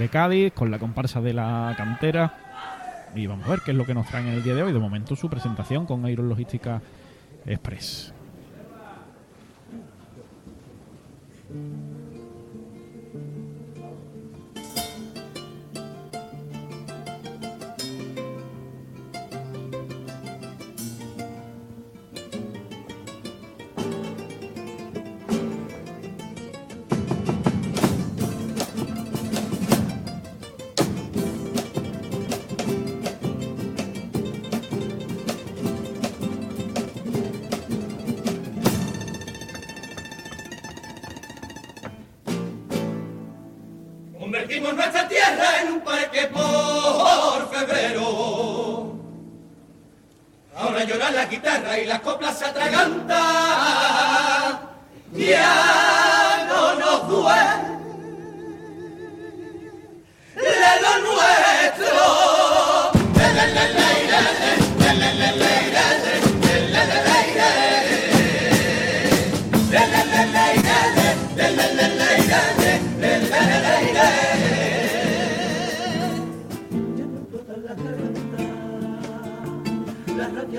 de Cádiz, con la comparsa de la cantera. Y vamos a ver qué es lo que nos traen en el día de hoy. De momento su presentación con Iron Logística Express.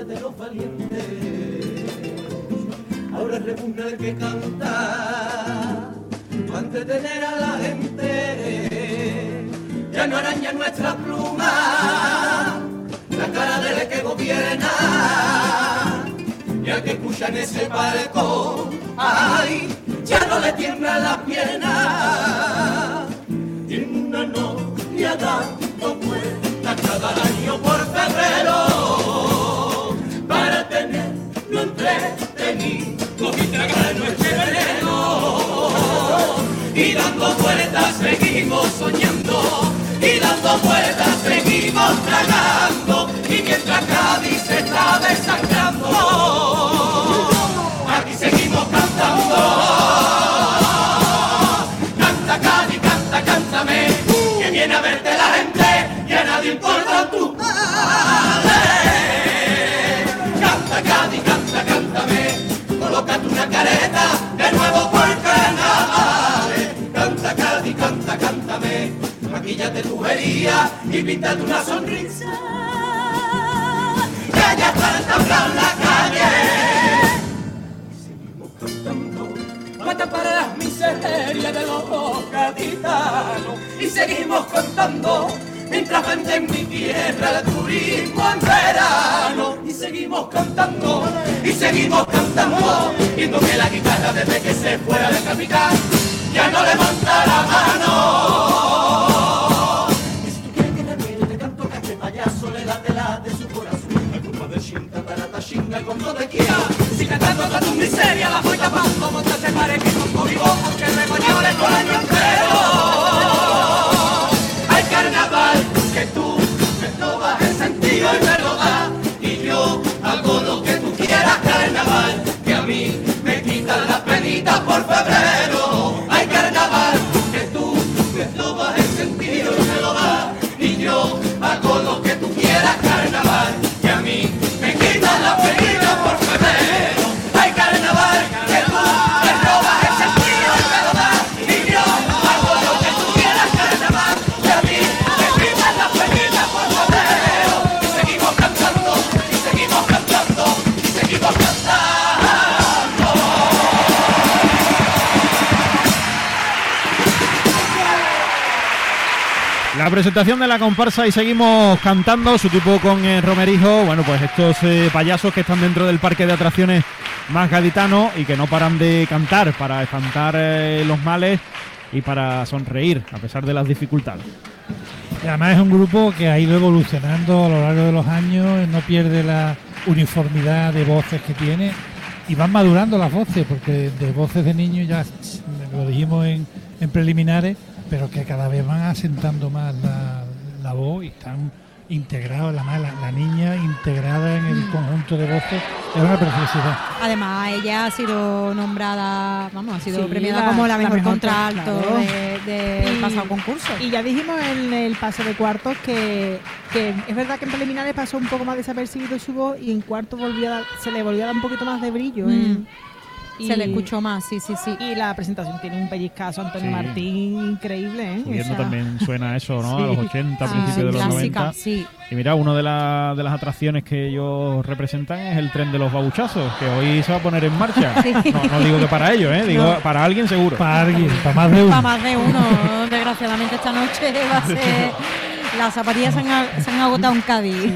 De los valientes. Ahora repugna el que canta para entretener a la gente. Ya no araña nuestra pluma, la cara del que gobierna. Ya que escucha en ese palco, ay, ya no le tiembla la pierna. Y en una novia dando vuelta cada año por febrero maquillate tu herida y píntate una sonrisa. Que ya está entablado la calle. Y seguimos cantando mata para las miserias de los gaditanos y seguimos cantando mientras vende en mi tierra el turismo en verano. Y seguimos cantando y seguimos cantando viendo que la guitarra desde que se fuera de capital ya no levanta la mano tarata chinga con todo de guía si cantando toda tu miseria la voy tapando monta se pare que con vivo aunque me todo el año entero al carnaval que tú me robas el sentido y me lo das y yo hago lo que tú quieras carnaval que a mí me quitan las penitas por febrero presentación de la comparsa y seguimos cantando su tipo con eh, Romerijo. Bueno, pues estos eh, payasos que están dentro del parque de atracciones más gaditano y que no paran de cantar para espantar eh, los males y para sonreír a pesar de las dificultades. Además es un grupo que ha ido evolucionando a lo largo de los años, no pierde la uniformidad de voces que tiene y van madurando las voces, porque de voces de niños ya lo dijimos en preliminares, pero que cada vez van asentando más la, la voz y están integrados, la, la, la niña integrada en el conjunto de voces, es una preciosidad. Además, ella ha sido nombrada, vamos, ha sido Sí, premiada la- como la la mejor, mejor, contralto claro. de- del Y- pasado concurso. Y ya dijimos en el pase de cuartos que, que es verdad que en preliminares pasó un poco más desapercibido su voz y en cuartos volvió a se le volvió a dar un poquito más de brillo. Mm. en- Se le escuchó más, sí, sí, sí. Y la presentación tiene un pellizcazo Antonio Sí. Martín increíble, ¿eh? Subiendo Esa- también suena eso, ¿no? Sí. A los 80, Ah, principios de los clásica, 90. sí. Y mira, una de, la- de las atracciones que ellos representan es el tren de los babuchazos, que hoy se va a poner en marcha. Sí. No, no digo que para ellos, ¿eh? Digo No. para alguien seguro. Para alguien, para más de uno. Para más de uno, desgraciadamente esta noche va a ser. Las zapatillas se han, se han agotado en Cádiz.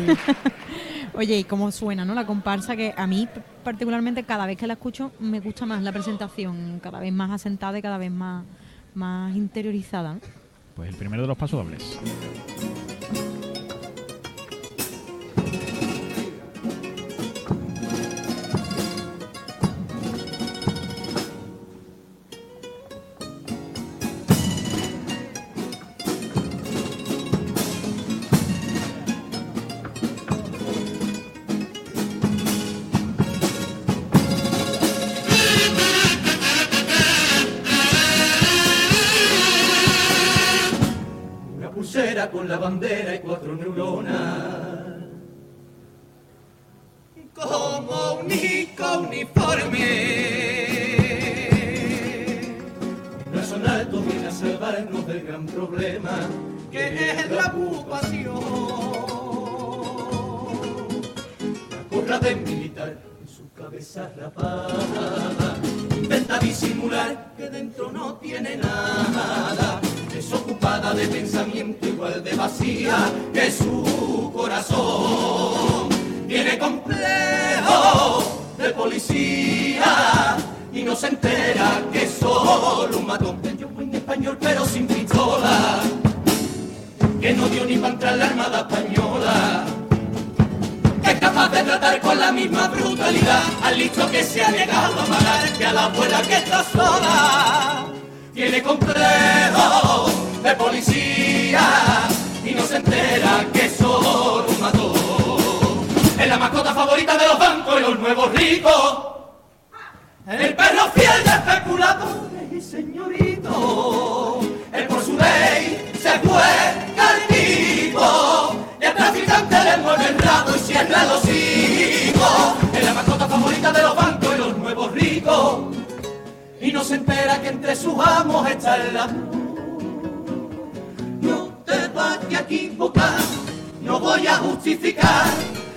Oye, y cómo suena, ¿no? La comparsa que a mí particularmente cada vez que la escucho me gusta más la presentación, cada vez más asentada y cada vez más, más interiorizada. Pues el primero de los pasos dobles. Tiene nada. Desocupada de pensamiento igual de vacía que su corazón. Tiene complejo de policía y no se entera que es solo un matón. Yo en español pero sin pistola. Que no dio ni para entrar la armada española que es capaz de tratar con la misma brutalidad al listo que se ha llegado a matar que a la abuela que está sola. Tiene complejo de policía y no se entera que solo un matón. Es la mascota favorita de los bancos y los nuevos ricos. El perro fiel de especuladores y señoritos. El por su ley se juega no se entera que entre sus amos está el ladrón. No te vayas a equivocar, no voy a justificar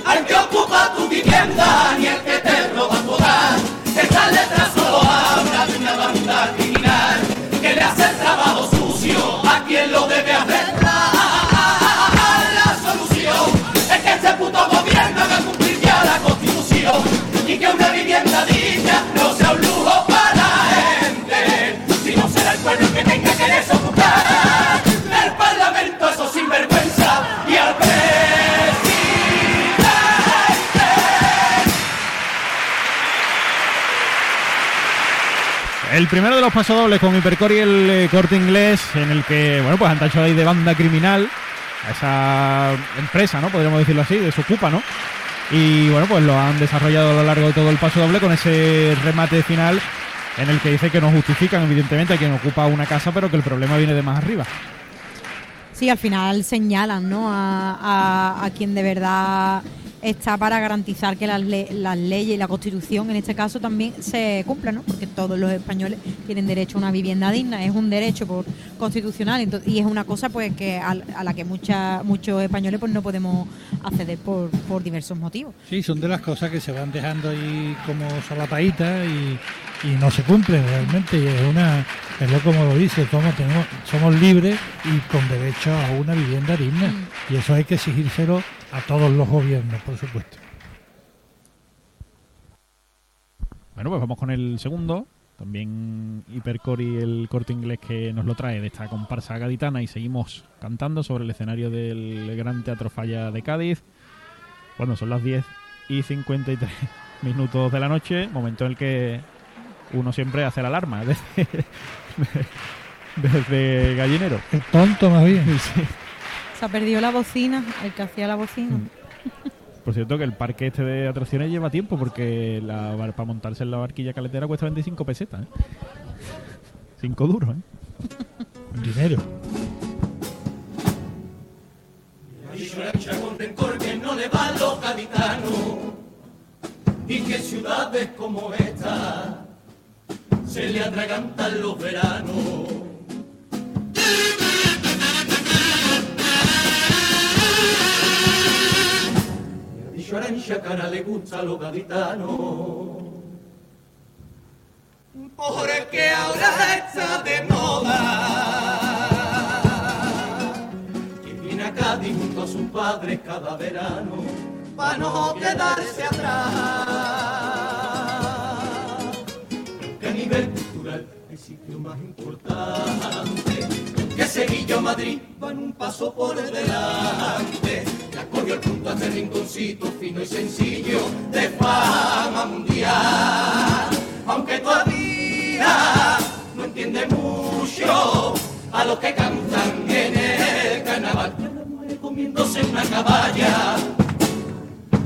al que ocupa tu vivienda ni al que te roba tu hogar. Esta letra solo habla de una banda criminal que le hace el trabajo sucio a quien lo debe arreglar. La solución es que este puto gobierno haga cumplir ya la constitución y que una vivienda digna no sea un lujo para el primero de los pasodobles con Hipercore y el eh, corte inglés, en el que, bueno, pues han tachado ahí de banda criminal a esa empresa, ¿no? Podríamos decirlo así, de su ocupa, ¿no? Y bueno, pues lo han desarrollado a lo largo de todo el paso doble con ese remate final en el que dice que no justifican, evidentemente, a quien ocupa una casa, pero que el problema viene de más arriba. Sí, al final señalan ¿no? a, a- a quien de verdad está para garantizar que las, le- las leyes y la Constitución en este caso también se cumplan, ¿no? porque todos los españoles tienen derecho a una vivienda digna, es un derecho por constitucional y es una cosa pues que a, a la que mucha, muchos españoles pues no podemos acceder por, por diversos motivos. Sí, son de las cosas que se van dejando ahí como solapaditas y, y no se cumplen realmente. Y es una, es lo como lo dice, somos, tenemos, somos libres y con derecho a una vivienda digna. Y eso hay que exigírselo a todos los gobiernos, por supuesto. Bueno, pues vamos con el segundo. También Hipercore y el corte inglés que nos lo trae de esta comparsa gaditana y seguimos cantando sobre el escenario del Gran Teatro Falla de Cádiz. Bueno, son las 10 y 53 minutos de la noche, momento en el que uno siempre hace la alarma desde, desde gallinero. El tonto más bien. Sí. Se ha perdido la bocina, el que hacía la bocina. Mm. Por cierto, que el parque este de atracciones lleva tiempo porque la, para montarse en la barquilla caletera cuesta 25 pesetas. ¿eh? 5 duros, ¿eh? Dinero. Con rencor que no le va a los gaditanos y que ciudades como esta se le atragantan los veranos. Arancha Cara le gusta a los gaditanos. Porque ahora está de moda. Que viene a Cádiz junto a sus padres cada verano. Para no quedarse atrás. Que a nivel cultural hay sitio más importante. Que Sevilla o Madrid van un paso por delante. Ya cogió el punto a este rinconcito fino y sencillo de fama mundial. Aunque todavía no entiende mucho a los que cantan en el carnaval. Comiéndose una caballa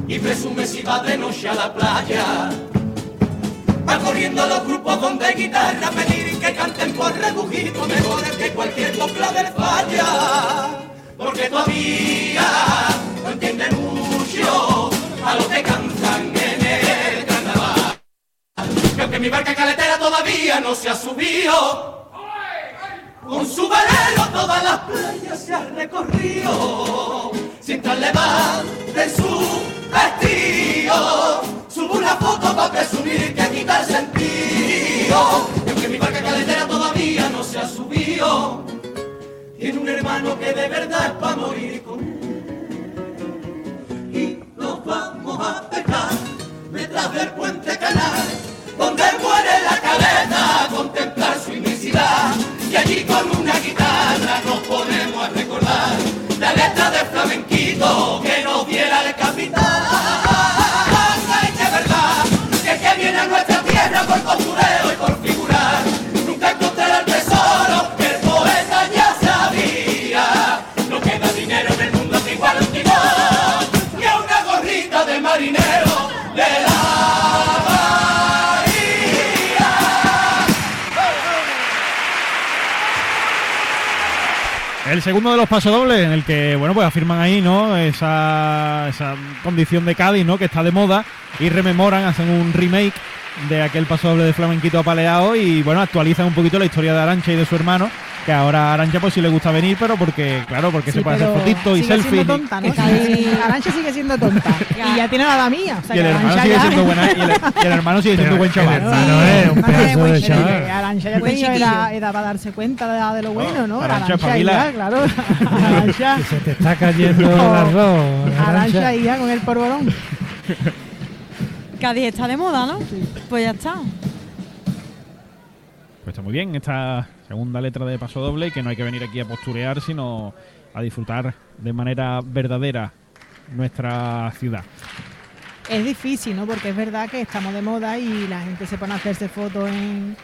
y presume si va de noche a la playa. Va corriendo los grupos donde guitarra pedir que canten por rebujito mejores que cualquier copla del falla. Porque todavía no se ha subido, con su velero todas las playas se ha recorrido. Siempre levante su vestido, subo una foto para presumir que quita el sentido. Y aunque mi barca caletera todavía no se ha subido, tiene un hermano que de verdad es para morir con él. Y nos vamos a pescar detrás del puente canal, donde muere la letra de flamenquito segundo de los pasodobles, en el que, bueno, pues afirman ahí, ¿no? Esa, esa condición de Cádiz, ¿no? Que está de moda y rememoran, hacen un remake de aquel pasodoble de flamenquito apaleado y, bueno, actualizan un poquito la historia de Arancha y de su hermano, que ahora a Arancha pues sí le gusta venir, pero porque, claro, porque se puede hacer fotitos y sigue selfies. siendo tonta, ¿no? Está Arancha sigue siendo tonta. y ya tiene la edad mía. O sea, Y el hermano sigue siendo buena, y el, y el hermano sigue siendo buen el chaval. hermano es un Madre, pedazo buen de chiquillo, chaval. que Arantxa ya tenía edad, edad para darse cuenta de, lo bueno, ¿no? Espabila. ya, claro. Arantxa, Que se te está cayendo el arroz. Arantxa Arantxa. ya con el porborón. Cádiz está de moda, ¿no? Pues ya está. Pues está muy bien esta segunda letra de Paso Doble y que no hay que venir aquí a posturear, sino a disfrutar de manera verdadera nuestra ciudad. Es difícil, ¿no? Porque es verdad que estamos de moda y la gente se pone a hacerse fotos en...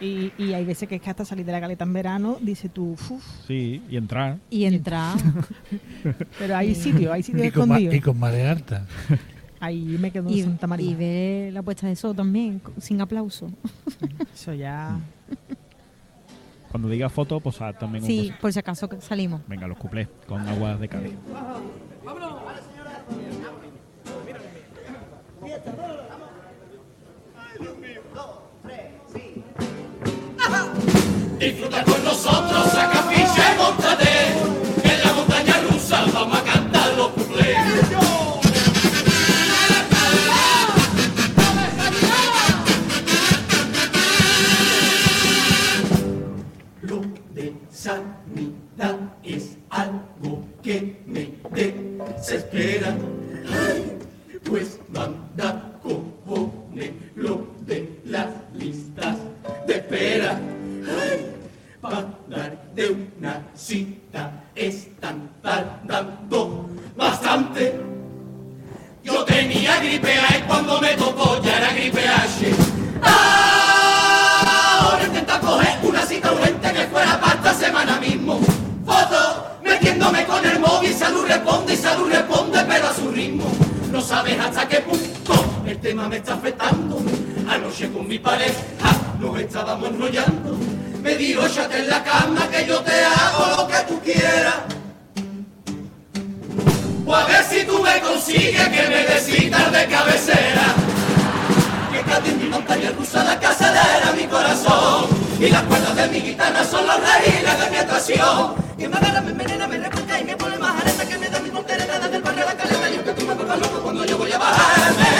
Y, y hay veces que es que hasta salir de la caleta en verano, dice tú, "Uf", Sí, y entrar. Y entrar. pero hay sitios, hay sitios Y con, escondidos. y con marea alta. Ahí me quedo en y, Santa María. y ver la puesta de sol también, sin aplauso. Eso ya... Cuando diga foto, posar también un Sí, posa. por si acaso que salimos. Venga, los cuplés con aguas de Cádiz. Disfruta con nosotros, saca ficha y montate. En la montaña rusa vamos la cama que yo te hago lo que tú quieras. O a ver si tú me consigues que me des citas de cabecera. Que nadie en mi montaña rusa, la casadera, mi corazón. Y las cuerdas de mi guitarra son los raíles de mi atracción. Que me agarra, me envenena, me recuerda y me pone más areta que me da mi montereta desde el barrio a la caleta. Y aunque tú me pongas loco cuando yo voy a bajarme.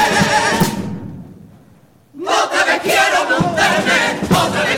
Otra vez quiero montarme, otra vez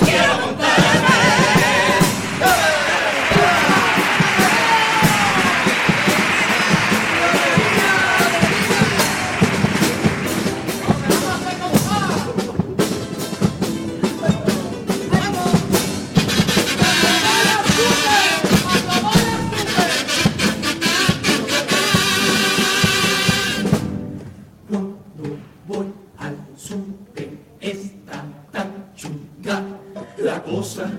está tan chunga la cosa.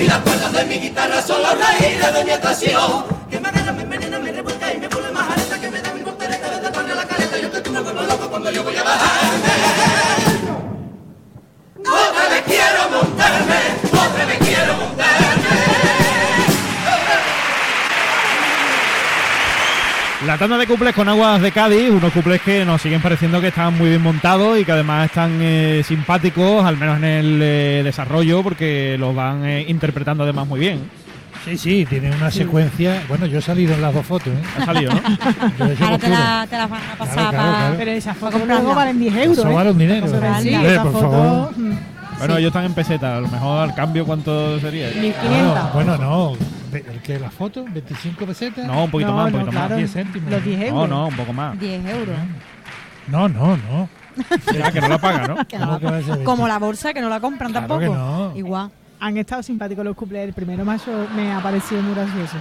Y las cuerdas de mi guitarra son los raíles de mi atracción. La tanda de cuples con aguas de Cádiz, unos cuples que nos siguen pareciendo que están muy bien montados y que además están eh, simpáticos, al menos en el eh, desarrollo, porque los van eh, interpretando además muy bien. Sí, sí, tiene una secuencia. Bueno, yo he salido en las dos fotos, ¿eh? Ha salido, ¿no? Ahora te la, van a pasar Claro, claro, para... claro. Pero esas fotos luego valen 10 euros. Eso vale un dinero. Eso vale, sí, Hombre, esa por foto, favor. Bueno, ellos están en peseta, a lo mejor al cambio, ¿cuánto sería? 1500. Bueno, bueno, no. ¿El que la foto? ¿25 pesetas? No, un poquito No, más, un no, poquito claro, más. 10 céntimos. Los 10 No, euros. no, un poco más. 10 euros. No, no, no. Ya, que no la paga, ¿no? Que no ¿Cómo la- que va a ser como 20? la bolsa, que no la compran Claro tampoco. que no. Igual. Han estado simpáticos los cumpleaños. El primero macho me ha parecido muy gracioso.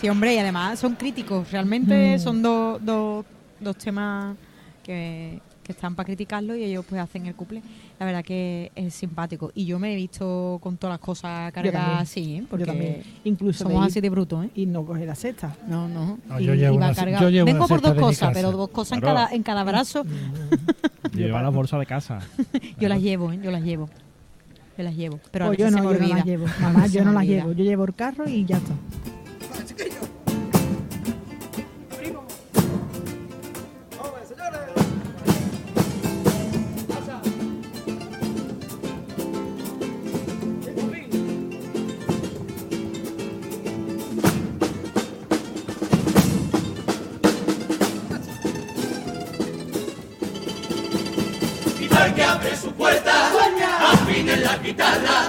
Sí, hombre, y además son críticos. Realmente Mm. son dos, dos, dos temas que, que están para criticarlo y ellos pues hacen el couple. La verdad que es simpático. Y yo me he visto con todas las cosas cargadas así, ¿eh? porque Yo también. Incluso somos de así de brutos, ¿eh? y no coge la cesta. No, no. No, Y- yo llevo y va una- yo llevo Vengo una por dos cosas, pero dos cosas en, cada, en cada brazo. Lleva Lleva- la bolsa de casa. Yo las llevo, ¿eh? Yo las llevo. Yo las llevo. Pero a Pues veces yo se no, me yo no olvida. las llevo. Mamá, yo no las llevo. Yo llevo el carro y ya está. Que abre su puerta, afine la guitarra,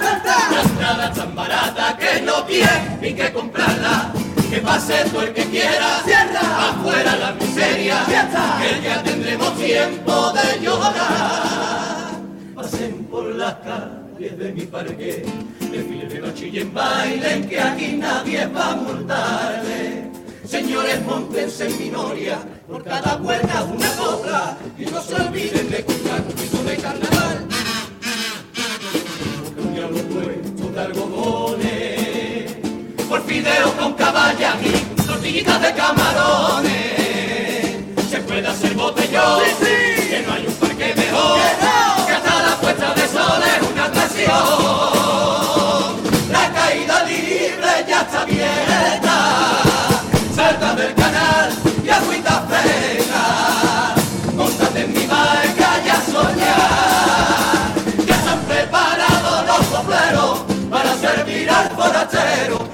la entrada tan barata que no tiene ni que comprarla. Que pase todo el que quiera, afuera la miseria, que ya tendremos tiempo de llorar. Pasen por las calles de mi parque, desfile de noche y en baile, que aquí nadie va a multarle. Señores, montense en minoria, por cada puerta una copla, y no se olviden de de por fideo con caballa y tortillitas de camarones. Se puede hacer botellón,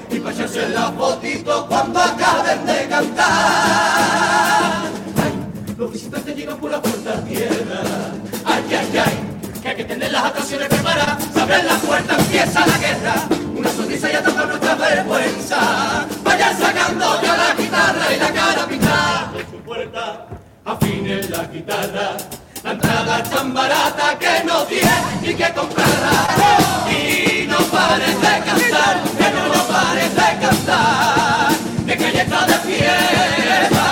y para echarse la fotito cuando acaben de cantar. Ay, los visitantes llegan por la puerta tierra. Ay, ay, ay, que hay que tener las atracciones preparadas. Se abren las puertas, empieza la guerra. Una sonrisa y a tapar nuestra vergüenza. vayan sacando ya la guitarra y la cara pintada. De su puerta afinen la guitarra. La entrada es tan barata que no tiene ni que comprarla. Y no cantar, que pares de cantar, de galleta de fiesta.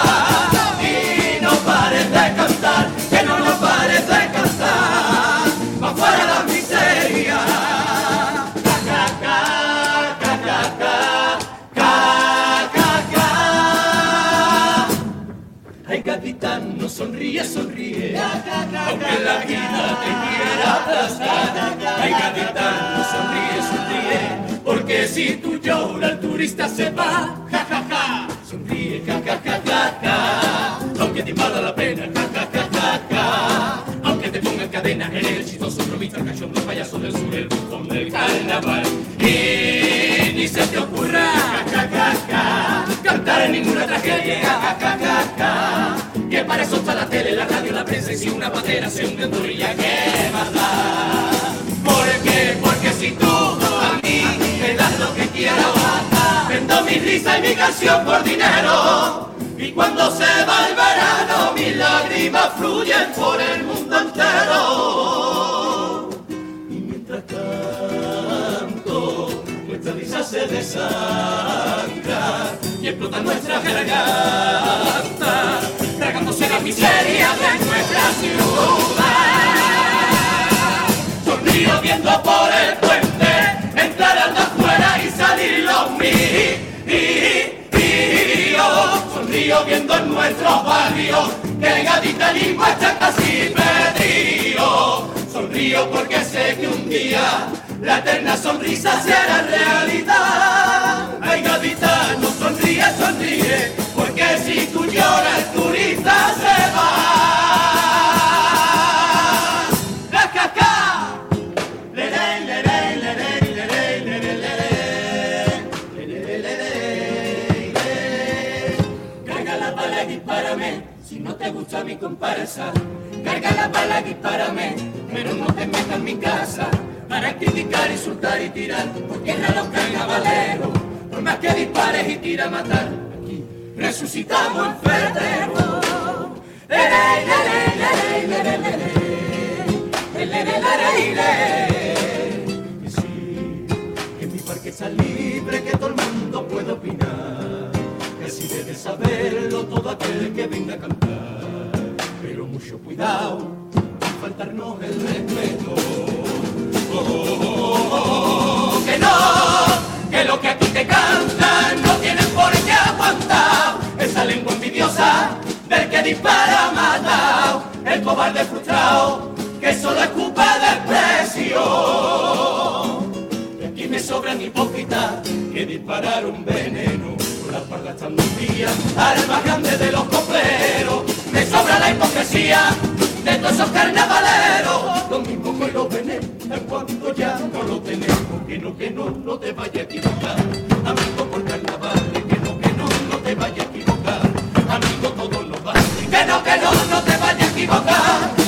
Y no pares de cantar, que no nos pares de cantar, más fuera la miseria. Ay, capitán, no sonríe, sonríe, aunque la vida te quiera aplastar. Ay, capitán, porque si tú lloras, el turista se va. Ja, ja, ja. Sonríe, ja, ja, ja, ja, ja. Aunque te valga la pena, ja, ja, ja, ja, ja. Aunque te pongan cadena, el chistoso bromista, cachondo, payaso del sur, el bufón del carnaval. Y ni se te ocurra, ja, ja, ja, ja, cantar en ninguna tragedia, ja, ja, ja, ja. Que para eso está la tele, la radio, la prensa y si una patera se hunde en turilla, ¿qué más da? ¿Por qué? Porque si tú vendo mi risa y mi canción por dinero. Y cuando se va el verano, mis lágrimas fluyen por el mundo entero. Y mientras tanto, nuestra risa se desangra y explota nuestra garganta, tragándose la miseria de nuestra ciudad. Sonrío viendo por el puente, Viendo en nuestros barrios que gaditanismo está casi perdido. Sonrío porque sé que un día la eterna sonrisa será realidad. Ay, gaditano, sonríe, sonríe, porque si tú lloras, turista salsa. Carga la bala, dispárame, pero no te metas en mi casa. Para criticar, insultar y tirar, porque no los carnavaleros. Por más que dispares y tira a matar, aquí resucitamos enfermos. Que sí, que mi parque está libre, que todo el mundo puede opinar. Que si debe saberlo todo aquel que venga a cantar. Mucho cuidado, faltarnos el respeto. Oh, que no, que lo que aquí te cantan no tienen por qué aguantar. Esa lengua envidiosa del que dispara matado, el cobarde frustrado que solo escupa desprecio. Y aquí me sobran hipócritas que dispararon veneno con la espalda estando un día al más grande de los copleros. Me sobra la hipocresía de todos esos carnavaleros. Lo mismo que los venenos cuando ya no lo tenemos. Que no, que no, no te vayas a equivocar. Amigo por carnaval, que no, que no, no te vayas a equivocar. Amigo todos los vale. Que no, que no, no te vayas a equivocar.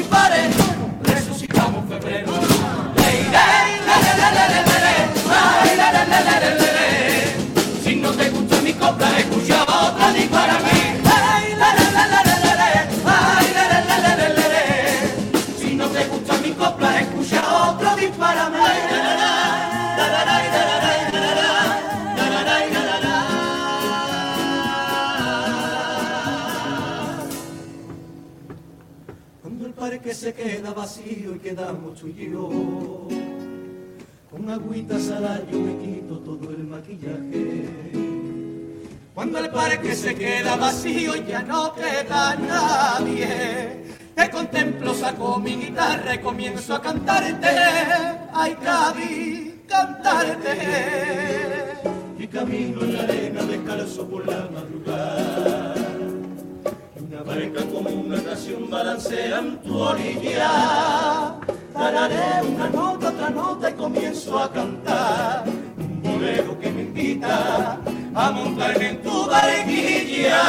everybody. Y quedamos tú y yo, con agüitas al año me quito todo el maquillaje. Cuando el parque se queda vacío y ya no queda nadie, te contemplo, saco mi guitarra y comienzo a cantarte. Ay, Cádiz, cantarte. Y camino en la arena descalzo por la madrugada. Barca como una canción balancea en tu orilla. Tararé una nota, otra nota y comienzo a cantar un bolero que me invita a montarme en tu barquilla.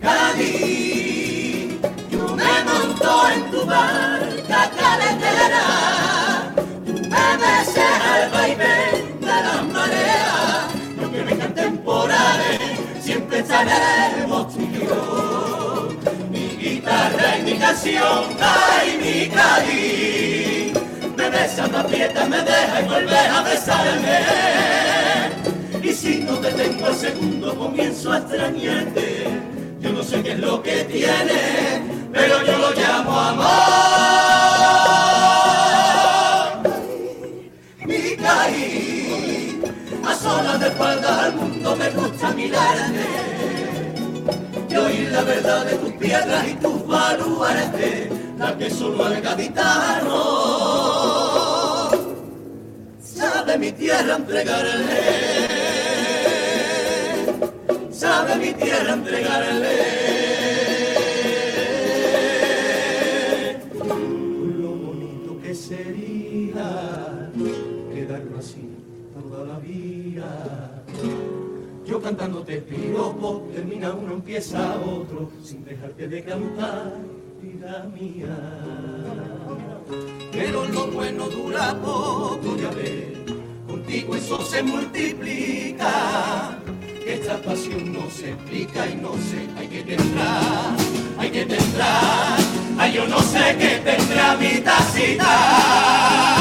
Cádiz, yo me monto en tu barca Mi guitarra y mi canción, ay mi Cádiz, me besa, me aprieta, me deja y vuelve a besarme. Y si no te tengo al segundo comienzo a extrañarte. Yo no sé qué es lo que tiene Pero yo lo llamo amor. Mi caí A solas de espaldas al mundo me gusta mirarte la verdad de tus piedras y tus baluartes La que solo al gaditano Sabe mi tierra entregarle sabe mi tierra entregarle. Cantándote piropo, termina uno, empieza otro, sin dejarte de cantar, vida mía. Pero lo bueno dura poco, ya ves, contigo eso se multiplica esta pasión no se explica y no sé, hay que tendrá, hay que tendrá, ay yo no sé qué tendrá mi tacita.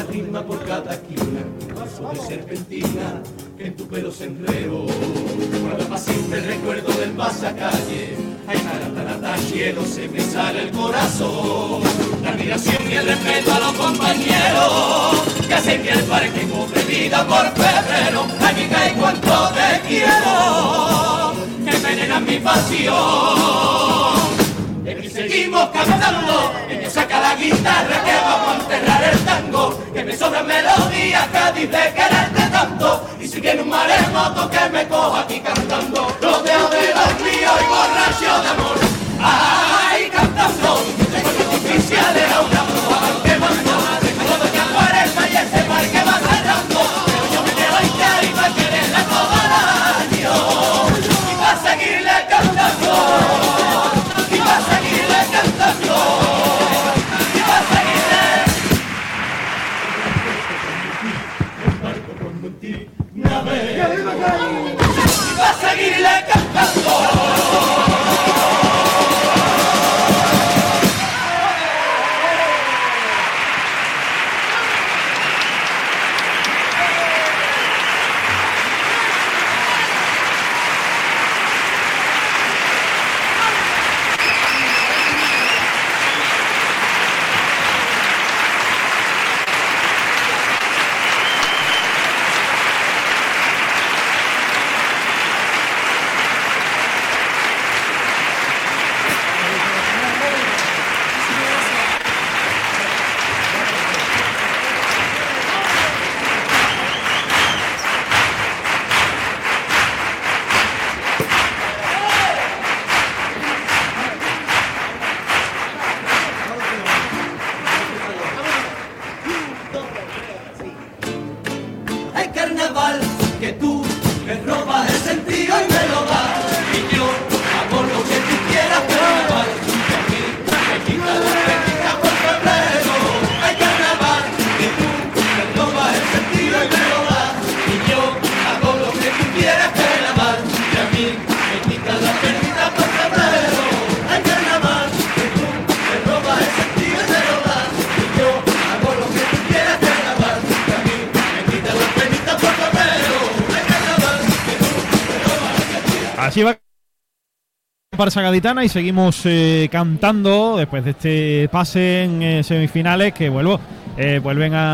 Una rima por cada esquina, paso de serpentina, que en tu pelo se enredó. Cuando paciente el recuerdo del pasacalle, ay taratata, cielo se me sale el corazón. La admiración y el respeto a los compañeros, que hacen que el parque cobre vida por febrero. Aquí cae cuanto te quiero, que envenenan mi pasión. Y seguimos cantando, y me saca la guitarra que vamos a enterrar el tango, que me sobran melodías, Cádiz de quererte tanto, y si viene un maremoto que me coja aquí cantando, rodeado de los ríos y borracho de amor, ay, cantando, a una Parsa Gaditana y seguimos eh, cantando después de este pase en eh, semifinales que vuelvo eh, vuelven a